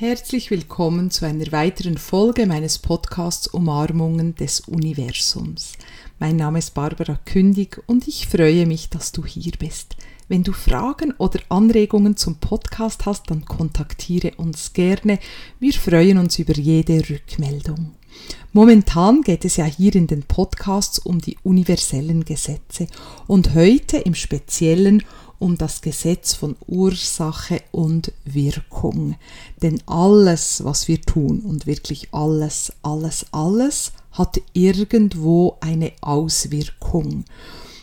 Herzlich willkommen zu einer weiteren Folge meines Podcasts Umarmungen des Universums. Mein Name ist Barbara Kündig und ich freue mich, dass du hier bist. Wenn du Fragen oder Anregungen zum Podcast hast, dann kontaktiere uns gerne. Wir freuen uns über jede Rückmeldung. Momentan geht es ja hier in den Podcasts um die universellen Gesetze und heute im Speziellen um das Gesetz von Ursache und Wirkung. Denn alles, was wir tun, und wirklich alles, alles, alles, hat irgendwo eine Auswirkung.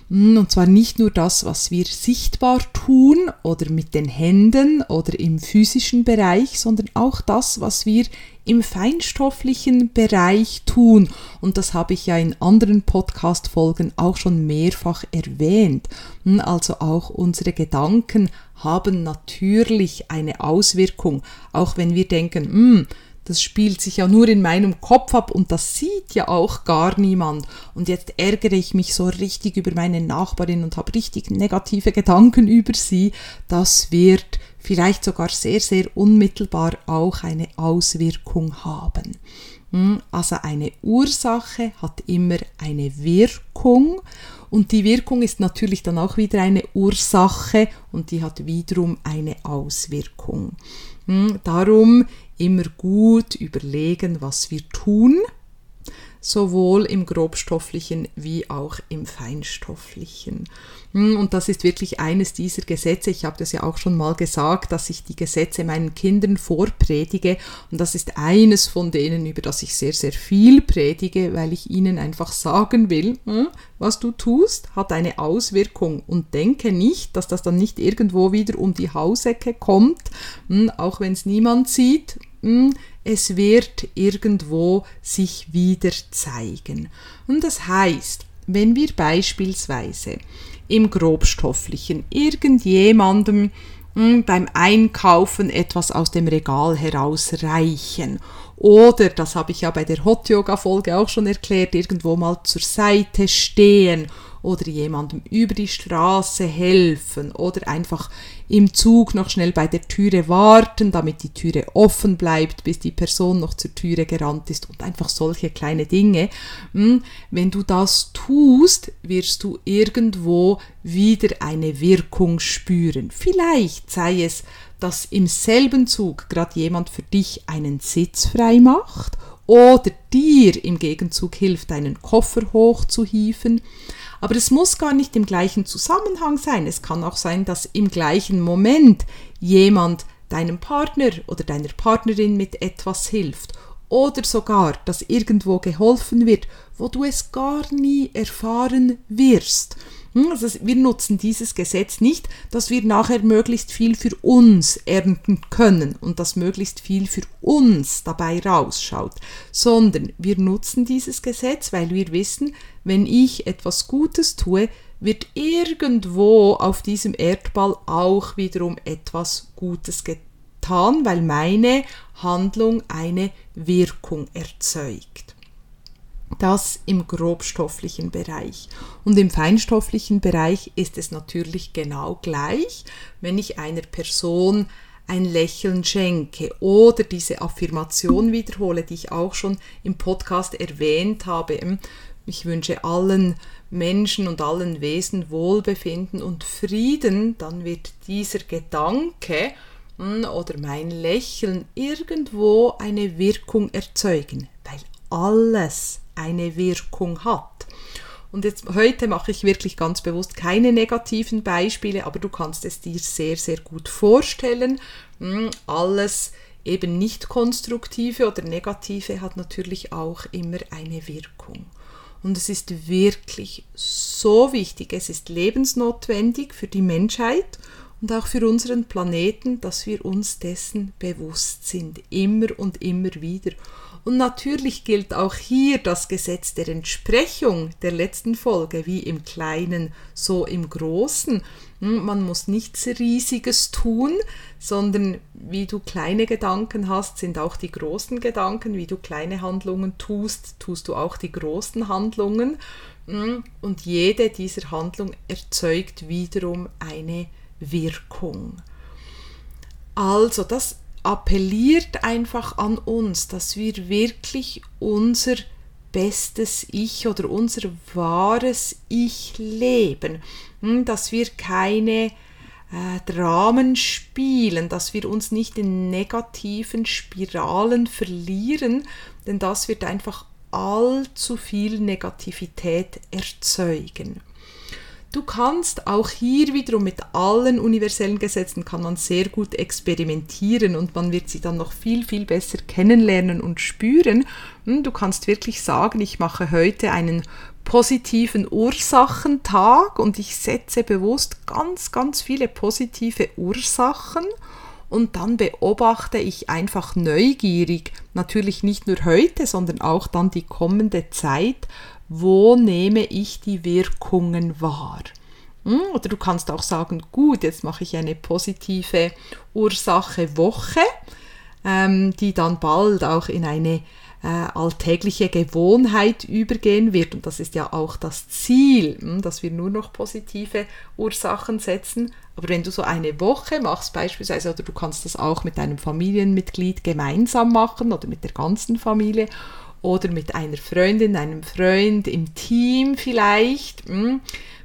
Und zwar nicht nur das, was wir sichtbar tun oder mit den Händen oder im physischen Bereich, sondern auch das, was wir im feinstofflichen Bereich tun. Und das habe ich ja in anderen Podcast-Folgen auch schon mehrfach erwähnt. Hm, also auch unsere Gedanken haben natürlich eine Auswirkung, auch wenn wir denken, hm, das spielt sich ja nur in meinem Kopf ab und das sieht ja auch gar niemand. Und jetzt ärgere ich mich so richtig über meine Nachbarin und habe richtig negative Gedanken über sie. Das wird vielleicht sogar sehr, sehr unmittelbar auch eine Auswirkung haben. Hm, also eine Ursache hat immer eine Wirkung und die Wirkung ist natürlich dann auch wieder eine Ursache und die hat wiederum eine Auswirkung. Hm, darum immer gut überlegen, was wir tun, sowohl im grobstofflichen wie auch im feinstofflichen. Hm, und das ist wirklich eines dieser Gesetze. Ich habe das ja auch schon mal gesagt, dass ich die Gesetze meinen Kindern vorpredige. Und das ist eines von denen, über das ich sehr, sehr viel predige, weil ich ihnen einfach sagen will, hm, was du tust, hat eine Auswirkung. Und denke nicht, dass das dann nicht irgendwo wieder um die Hausecke kommt, hm, auch wenn es niemand sieht es wird irgendwo sich wieder zeigen. Und das heißt, wenn wir beispielsweise im grobstofflichen irgendjemandem beim Einkaufen etwas aus dem Regal herausreichen oder, das habe ich ja bei der Hot Yoga Folge auch schon erklärt, irgendwo mal zur Seite stehen oder jemandem über die Straße helfen oder einfach im Zug noch schnell bei der Türe warten, damit die Türe offen bleibt, bis die Person noch zur Türe gerannt ist und einfach solche kleine Dinge. Hm, wenn du das tust, wirst du irgendwo wieder eine Wirkung spüren. Vielleicht sei es, dass im selben Zug gerade jemand für dich einen Sitz frei macht oder dir im Gegenzug hilft, deinen Koffer hochzuhieven. Aber es muss gar nicht im gleichen Zusammenhang sein. Es kann auch sein, dass im gleichen Moment jemand deinem Partner oder deiner Partnerin mit etwas hilft. Oder sogar, dass irgendwo geholfen wird, wo du es gar nie erfahren wirst. Hm, also wir nutzen dieses Gesetz nicht, dass wir nachher möglichst viel für uns ernten können und dass möglichst viel für uns dabei rausschaut, sondern wir nutzen dieses Gesetz, weil wir wissen, wenn ich etwas Gutes tue, wird irgendwo auf diesem Erdball auch wiederum etwas Gutes getan, weil meine Handlung eine Wirkung erzeugt. Das im grobstofflichen Bereich. Und im feinstofflichen Bereich ist es natürlich genau gleich, wenn ich einer Person ein Lächeln schenke oder diese Affirmation wiederhole, die ich auch schon im Podcast erwähnt habe. Ich wünsche allen Menschen und allen Wesen Wohlbefinden und Frieden, dann wird dieser Gedanke hm, oder mein Lächeln irgendwo eine Wirkung erzeugen, weil alles eine Wirkung hat. Und jetzt heute mache ich wirklich ganz bewusst keine negativen Beispiele, aber du kannst es dir sehr, sehr gut vorstellen. Hm, alles eben nicht konstruktive oder negative hat natürlich auch immer eine Wirkung. Und es ist wirklich so wichtig, es ist lebensnotwendig für die Menschheit und auch für unseren Planeten, dass wir uns dessen bewusst sind, immer und immer wieder. Und natürlich gilt auch hier das Gesetz der Entsprechung der letzten Folge, wie im Kleinen, so im Großen. Hm, man muss nichts Riesiges tun, sondern wie du kleine Gedanken hast, sind auch die großen Gedanken. Wie du kleine Handlungen tust, tust du auch die großen Handlungen. Hm, und jede dieser Handlungen erzeugt wiederum eine Wirkung. Also, das appelliert einfach an uns, dass wir wirklich unser bestes Ich oder unser wahres Ich leben, hm, dass wir keine äh, Dramen spielen, dass wir uns nicht in negativen Spiralen verlieren, denn das wird einfach allzu viel Negativität erzeugen. Du kannst auch hier wiederum mit allen universellen Gesetzen kann man sehr gut experimentieren und man wird sie dann noch viel, viel besser kennenlernen und spüren. Hm, du kannst wirklich sagen, ich mache heute einen positiven Ursachentag und ich setze bewusst ganz, ganz viele positive Ursachen und dann beobachte ich einfach neugierig, natürlich nicht nur heute, sondern auch dann die kommende Zeit, wo nehme ich die Wirkungen wahr. Hm? Oder du kannst auch sagen, gut, jetzt mache ich eine positive Ursache Woche, ähm, die dann bald auch in eine äh, alltägliche Gewohnheit übergehen wird. Und das ist ja auch das Ziel, hm, dass wir nur noch positive Ursachen setzen. Aber wenn du so eine Woche machst beispielsweise, oder du kannst das auch mit einem Familienmitglied gemeinsam machen oder mit der ganzen Familie oder mit einer Freundin, einem Freund im Team vielleicht, mh, hm,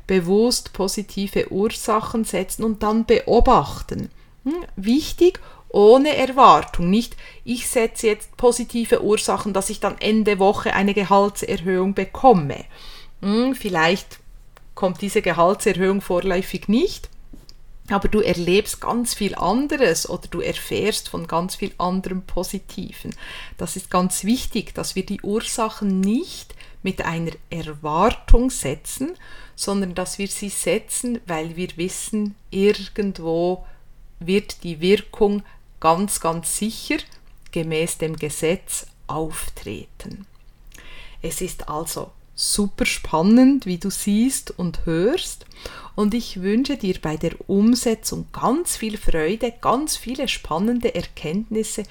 bewusst positive Ursachen setzen und dann beobachten. Hm, wichtig, ohne Erwartung. Nicht, ich setze jetzt positive Ursachen, dass ich dann Ende Woche eine Gehaltserhöhung bekomme. Hm, vielleicht kommt diese Gehaltserhöhung vorläufig nicht, aber du erlebst ganz viel anderes oder du erfährst von ganz viel anderem Positiven. Das ist ganz wichtig, dass wir die Ursachen nicht mit einer Erwartung setzen, sondern dass wir sie setzen, weil wir wissen, irgendwo wird die Wirkung ganz, ganz sicher gemäß dem Gesetz auftreten. Es ist also super spannend, wie du siehst und hörst. Und ich wünsche dir bei der Umsetzung ganz viel Freude, ganz viele spannende Erkenntnisse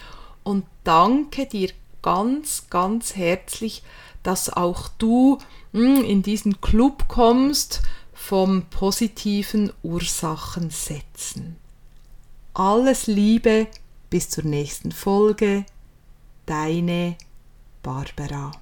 und danke dir ganz, ganz herzlich, dass auch du hm, in diesen Club kommst vom positiven Ursachen setzen. Alles Liebe, bis zur nächsten Folge, deine Barbara.